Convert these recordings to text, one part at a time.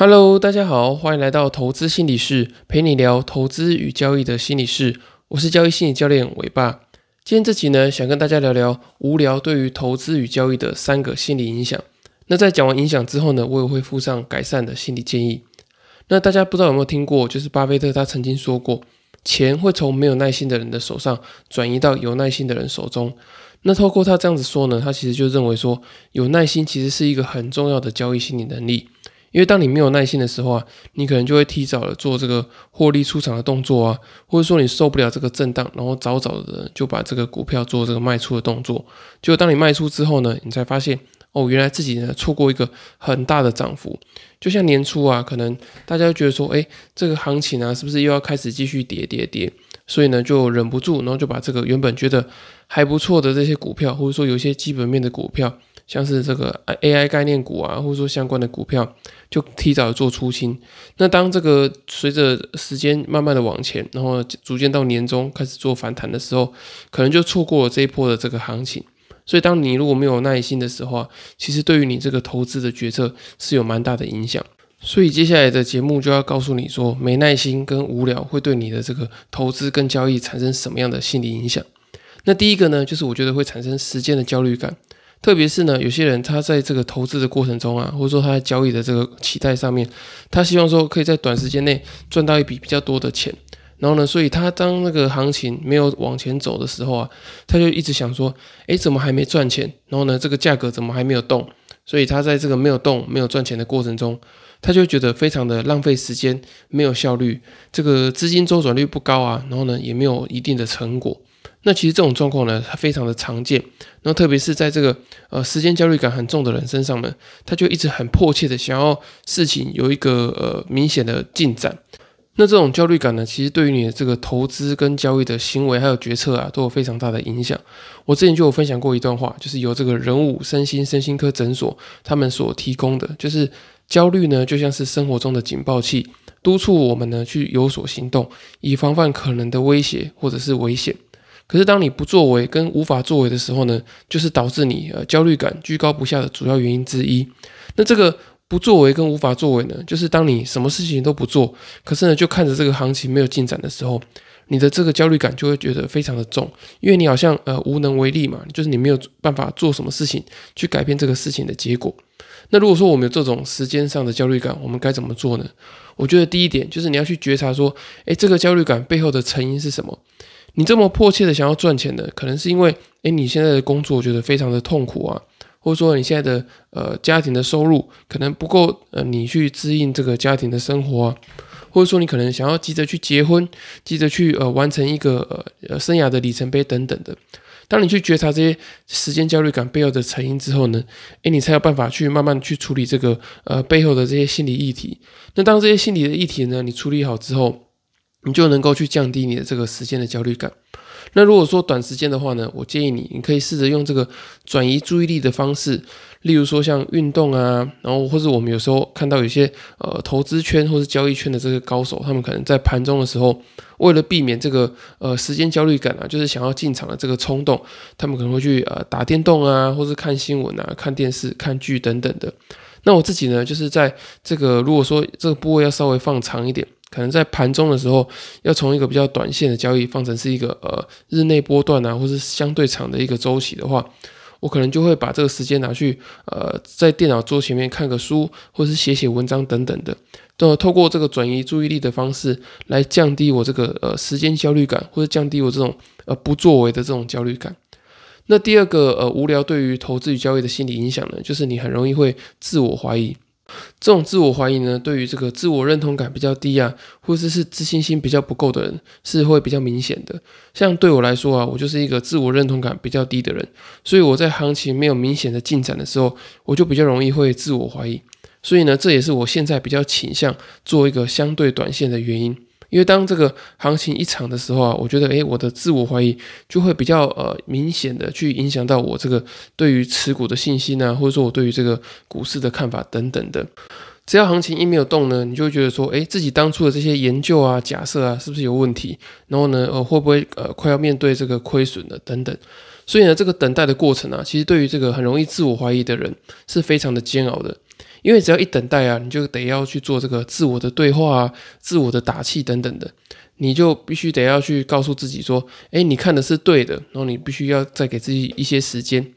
Hello，大家好，欢迎来到投资心理室，陪你聊投资与交易的心理室。我是交易心理教练伟爸。今天这集呢，想跟大家聊聊无聊对于投资与交易的三个心理影响。那在讲完影响之后呢，我也会附上改善的心理建议。那大家不知道有没有听过，就是巴菲特他曾经说过，钱会从没有耐心的人的手上转移到有耐心的人手中。那透过他这样子说呢，他其实就认为说，有耐心其实是一个很重要的交易心理能力。因为当你没有耐心的时候啊，你可能就会提早的做这个获利出场的动作啊，或者说你受不了这个震荡，然后早早的就把这个股票做这个卖出的动作。结果当你卖出之后呢，你才发现哦，原来自己呢错过一个很大的涨幅。就像年初啊，可能大家觉得说，哎，这个行情啊，是不是又要开始继续跌跌跌？所以呢，就忍不住，然后就把这个原本觉得还不错的这些股票，或者说有一些基本面的股票。像是这个 AI 概念股啊，或者说相关的股票，就提早做出清。那当这个随着时间慢慢的往前，然后逐渐到年终开始做反弹的时候，可能就错过了这一波的这个行情。所以，当你如果没有耐心的时候啊，其实对于你这个投资的决策是有蛮大的影响。所以，接下来的节目就要告诉你说，没耐心跟无聊会对你的这个投资跟交易产生什么样的心理影响。那第一个呢，就是我觉得会产生时间的焦虑感。特别是呢，有些人他在这个投资的过程中啊，或者说他在交易的这个期待上面，他希望说可以在短时间内赚到一笔比较多的钱。然后呢，所以他当那个行情没有往前走的时候啊，他就一直想说，诶，怎么还没赚钱？然后呢，这个价格怎么还没有动？所以他在这个没有动、没有赚钱的过程中，他就觉得非常的浪费时间，没有效率，这个资金周转率不高啊，然后呢，也没有一定的成果。那其实这种状况呢，它非常的常见。然后特别是在这个呃时间焦虑感很重的人身上呢，他就一直很迫切的想要事情有一个呃明显的进展。那这种焦虑感呢，其实对于你的这个投资跟交易的行为还有决策啊，都有非常大的影响。我之前就有分享过一段话，就是由这个人物身心身心科诊所他们所提供的，就是焦虑呢就像是生活中的警报器，督促我们呢去有所行动，以防范可能的威胁或者是危险。可是，当你不作为跟无法作为的时候呢，就是导致你呃焦虑感居高不下的主要原因之一。那这个不作为跟无法作为呢，就是当你什么事情都不做，可是呢就看着这个行情没有进展的时候，你的这个焦虑感就会觉得非常的重，因为你好像呃无能为力嘛，就是你没有办法做什么事情去改变这个事情的结果。那如果说我们有这种时间上的焦虑感，我们该怎么做呢？我觉得第一点就是你要去觉察说，诶，这个焦虑感背后的成因是什么？你这么迫切的想要赚钱的，可能是因为，哎，你现在的工作觉得非常的痛苦啊，或者说你现在的呃家庭的收入可能不够，呃，你去支应这个家庭的生活啊，或者说你可能想要急着去结婚，急着去呃完成一个呃呃生涯的里程碑等等的。当你去觉察这些时间焦虑感背后的成因之后呢，哎，你才有办法去慢慢去处理这个呃背后的这些心理议题。那当这些心理的议题呢，你处理好之后，你就能够去降低你的这个时间的焦虑感。那如果说短时间的话呢，我建议你，你可以试着用这个转移注意力的方式，例如说像运动啊，然后或者我们有时候看到有些呃投资圈或者交易圈的这个高手，他们可能在盘中的时候，为了避免这个呃时间焦虑感啊，就是想要进场的这个冲动，他们可能会去呃打电动啊，或是看新闻啊、看电视、看剧等等的。那我自己呢，就是在这个如果说这个部位要稍微放长一点。可能在盘中的时候，要从一个比较短线的交易放成是一个呃日内波段啊，或是相对长的一个周期的话，我可能就会把这个时间拿去呃在电脑桌前面看个书，或是写写文章等等的，都透过这个转移注意力的方式来降低我这个呃时间焦虑感，或者降低我这种呃不作为的这种焦虑感。那第二个呃无聊对于投资与交易的心理影响呢，就是你很容易会自我怀疑。这种自我怀疑呢，对于这个自我认同感比较低啊，或者是自信心比较不够的人，是会比较明显的。像对我来说啊，我就是一个自我认同感比较低的人，所以我在行情没有明显的进展的时候，我就比较容易会自我怀疑。所以呢，这也是我现在比较倾向做一个相对短线的原因。因为当这个行情一场的时候啊，我觉得诶，我的自我怀疑就会比较呃明显的去影响到我这个对于持股的信心啊，或者说我对于这个股市的看法等等的。只要行情一没有动呢，你就会觉得说，诶，自己当初的这些研究啊、假设啊，是不是有问题？然后呢，呃，会不会呃快要面对这个亏损了等等？所以呢，这个等待的过程啊，其实对于这个很容易自我怀疑的人是非常的煎熬的。因为只要一等待啊，你就得要去做这个自我的对话啊、自我的打气等等的，你就必须得要去告诉自己说，哎，你看的是对的，然后你必须要再给自己一些时间。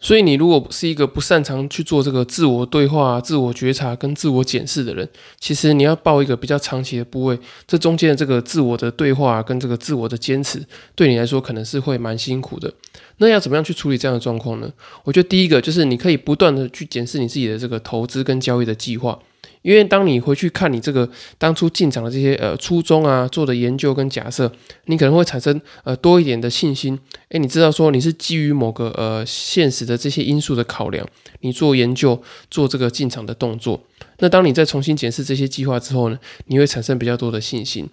所以，你如果是一个不擅长去做这个自我对话、自我觉察跟自我检视的人，其实你要报一个比较长期的部位，这中间的这个自我的对话跟这个自我的坚持，对你来说可能是会蛮辛苦的。那要怎么样去处理这样的状况呢？我觉得第一个就是你可以不断的去检视你自己的这个投资跟交易的计划。因为当你回去看你这个当初进场的这些呃初衷啊做的研究跟假设，你可能会产生呃多一点的信心。诶，你知道说你是基于某个呃现实的这些因素的考量，你做研究做这个进场的动作。那当你再重新检视这些计划之后呢，你会产生比较多的信心。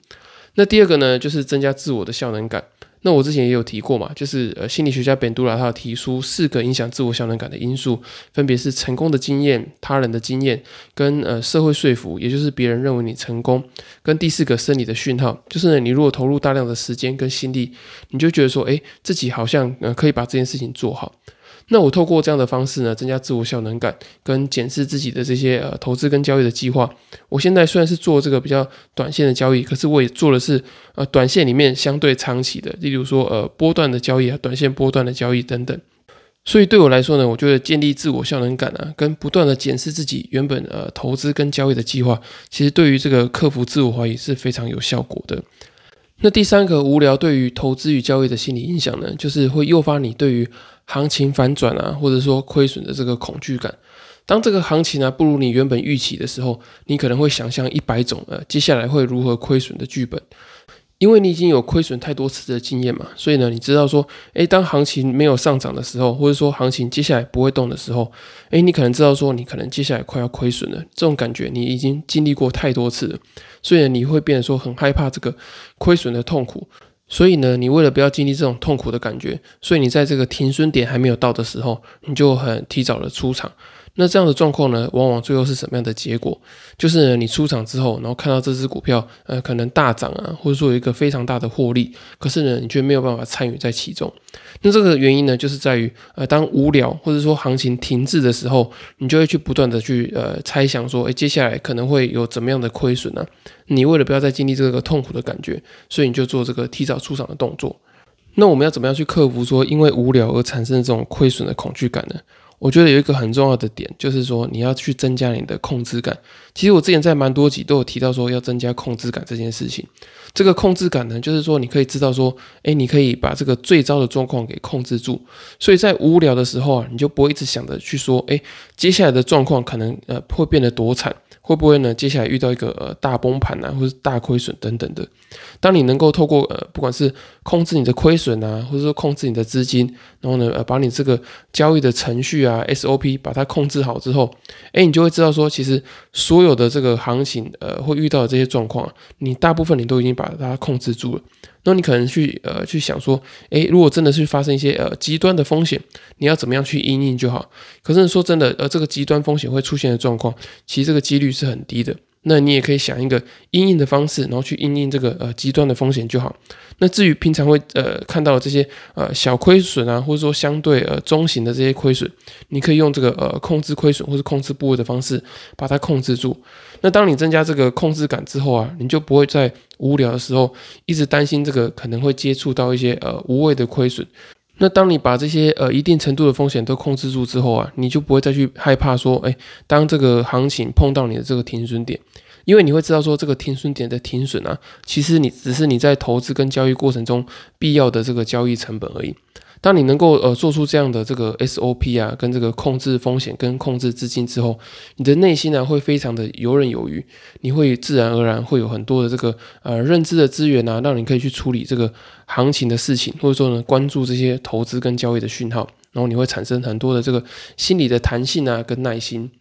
那第二个呢，就是增加自我的效能感。那我之前也有提过嘛，就是呃心理学家本杜拉他有提出四个影响自我效能感的因素，分别是成功的经验、他人的经验、跟呃社会说服，也就是别人认为你成功，跟第四个生理的讯号，就是你如果投入大量的时间跟心力，你就觉得说，诶自己好像呃可以把这件事情做好。那我透过这样的方式呢，增加自我效能感，跟检视自己的这些呃投资跟交易的计划。我现在虽然是做这个比较短线的交易，可是我也做的是呃短线里面相对长期的，例如说呃波段的交易啊，短线波段的交易等等。所以对我来说呢，我觉得建立自我效能感啊，跟不断的检视自己原本呃投资跟交易的计划，其实对于这个克服自我怀疑是非常有效果的。那第三个无聊对于投资与交易的心理影响呢，就是会诱发你对于行情反转啊，或者说亏损的这个恐惧感。当这个行情呢不如你原本预期的时候，你可能会想象一百种呃接下来会如何亏损的剧本。因为你已经有亏损太多次的经验嘛，所以呢，你知道说，诶，当行情没有上涨的时候，或者说行情接下来不会动的时候，诶，你可能知道说，你可能接下来快要亏损了。这种感觉你已经经历过太多次了，所以，你会变得说很害怕这个亏损的痛苦。所以呢，你为了不要经历这种痛苦的感觉，所以你在这个停损点还没有到的时候，你就很提早的出场。那这样的状况呢，往往最后是什么样的结果？就是你出场之后，然后看到这只股票，呃，可能大涨啊，或者说有一个非常大的获利，可是呢，你却没有办法参与在其中。那这个原因呢，就是在于，呃，当无聊或者说行情停滞的时候，你就会去不断的去呃猜想说，诶，接下来可能会有怎么样的亏损呢？你为了不要再经历这个痛苦的感觉，所以你就做这个提早出场的动作。那我们要怎么样去克服说因为无聊而产生这种亏损的恐惧感呢？我觉得有一个很重要的点，就是说你要去增加你的控制感。其实我之前在蛮多集都有提到说要增加控制感这件事情。这个控制感呢，就是说你可以知道说，哎，你可以把这个最糟的状况给控制住。所以在无聊的时候啊，你就不会一直想着去说，哎，接下来的状况可能呃会变得多惨。会不会呢？接下来遇到一个呃大崩盘啊，或者大亏损等等的。当你能够透过呃不管是控制你的亏损啊，或者说控制你的资金，然后呢呃把你这个交易的程序啊 SOP 把它控制好之后，哎，你就会知道说，其实所有的这个行情呃会遇到的这些状况，你大部分你都已经把把它控制住了。那你可能去呃去想说，诶，如果真的是发生一些呃极端的风险，你要怎么样去应应就好。可是说真的，呃，这个极端风险会出现的状况，其实这个几率是很低的。那你也可以想一个应应的方式，然后去应应这个呃极端的风险就好。那至于平常会呃看到这些呃小亏损啊，或者说相对呃中型的这些亏损，你可以用这个呃控制亏损或者控制部位的方式把它控制住。那当你增加这个控制感之后啊，你就不会在无聊的时候一直担心这个可能会接触到一些呃无谓的亏损。那当你把这些呃一定程度的风险都控制住之后啊，你就不会再去害怕说，哎，当这个行情碰到你的这个停损点。因为你会知道说这个停损点的停损啊，其实你只是你在投资跟交易过程中必要的这个交易成本而已。当你能够呃做出这样的这个 SOP 啊，跟这个控制风险跟控制资金之后，你的内心呢会非常的游刃有余，你会自然而然会有很多的这个呃认知的资源啊，让你可以去处理这个行情的事情，或者说呢关注这些投资跟交易的讯号，然后你会产生很多的这个心理的弹性啊跟耐心。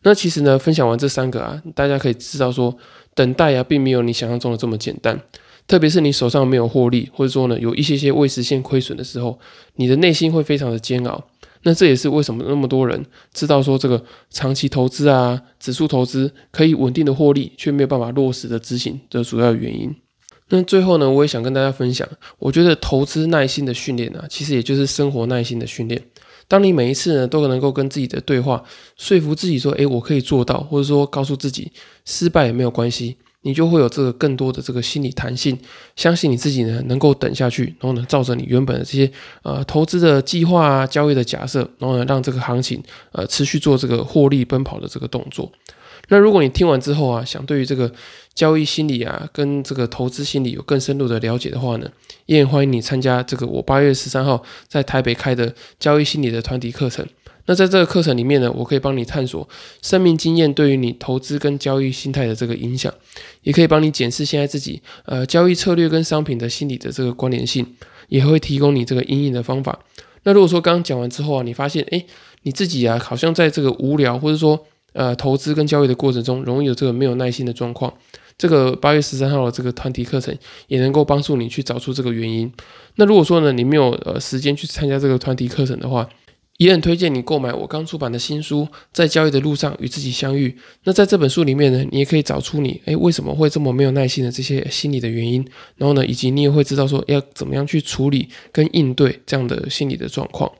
那其实呢，分享完这三个啊，大家可以知道说，等待啊，并没有你想象中的这么简单。特别是你手上没有获利，或者说呢，有一些些未实现亏损的时候，你的内心会非常的煎熬。那这也是为什么那么多人知道说这个长期投资啊，指数投资可以稳定的获利，却没有办法落实的执行的主要原因。那最后呢，我也想跟大家分享，我觉得投资耐心的训练啊，其实也就是生活耐心的训练。当你每一次呢都能够跟自己的对话，说服自己说，诶，我可以做到，或者说告诉自己失败也没有关系，你就会有这个更多的这个心理弹性，相信你自己呢能够等下去，然后呢照着你原本的这些呃投资的计划啊、交易的假设，然后呢让这个行情呃持续做这个获利奔跑的这个动作。那如果你听完之后啊，想对于这个交易心理啊，跟这个投资心理有更深入的了解的话呢，也欢迎你参加这个我八月十三号在台北开的交易心理的团体课程。那在这个课程里面呢，我可以帮你探索生命经验对于你投资跟交易心态的这个影响，也可以帮你检视现在自己呃交易策略跟商品的心理的这个关联性，也会提供你这个阴影的方法。那如果说刚刚讲完之后啊，你发现诶你自己啊好像在这个无聊或者说呃，投资跟交易的过程中，容易有这个没有耐心的状况。这个八月十三号的这个团体课程，也能够帮助你去找出这个原因。那如果说呢，你没有呃时间去参加这个团体课程的话，也很推荐你购买我刚出版的新书《在交易的路上与自己相遇》。那在这本书里面呢，你也可以找出你诶为什么会这么没有耐心的这些心理的原因，然后呢，以及你也会知道说要怎么样去处理跟应对这样的心理的状况。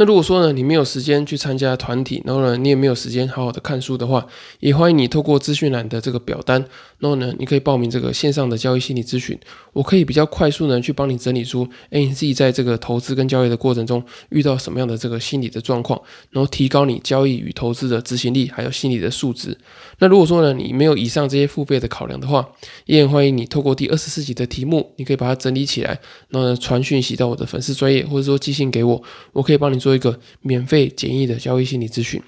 那如果说呢，你没有时间去参加团体，然后呢，你也没有时间好好的看书的话，也欢迎你透过资讯栏的这个表单，然后呢，你可以报名这个线上的交易心理咨询，我可以比较快速呢去帮你整理出，哎，你自己在这个投资跟交易的过程中遇到什么样的这个心理的状况，然后提高你交易与投资的执行力，还有心理的素质。那如果说呢，你没有以上这些付费的考量的话，也很欢迎你透过第二十四集的题目，你可以把它整理起来，然后呢传讯息到我的粉丝专业，或者说寄信给我，我可以帮你做。做一个免费简易的交易心理咨询。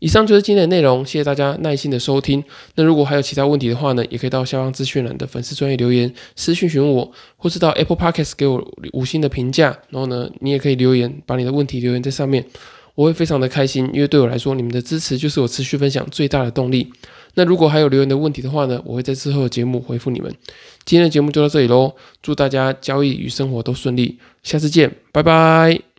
以上就是今天的内容，谢谢大家耐心的收听。那如果还有其他问题的话呢，也可以到下方资讯栏的粉丝专业留言私讯询问我，或是到 Apple Podcast 给我五星的评价。然后呢，你也可以留言，把你的问题留言在上面，我会非常的开心，因为对我来说，你们的支持就是我持续分享最大的动力。那如果还有留言的问题的话呢，我会在之后的节目回复你们。今天的节目就到这里喽，祝大家交易与生活都顺利，下次见，拜拜。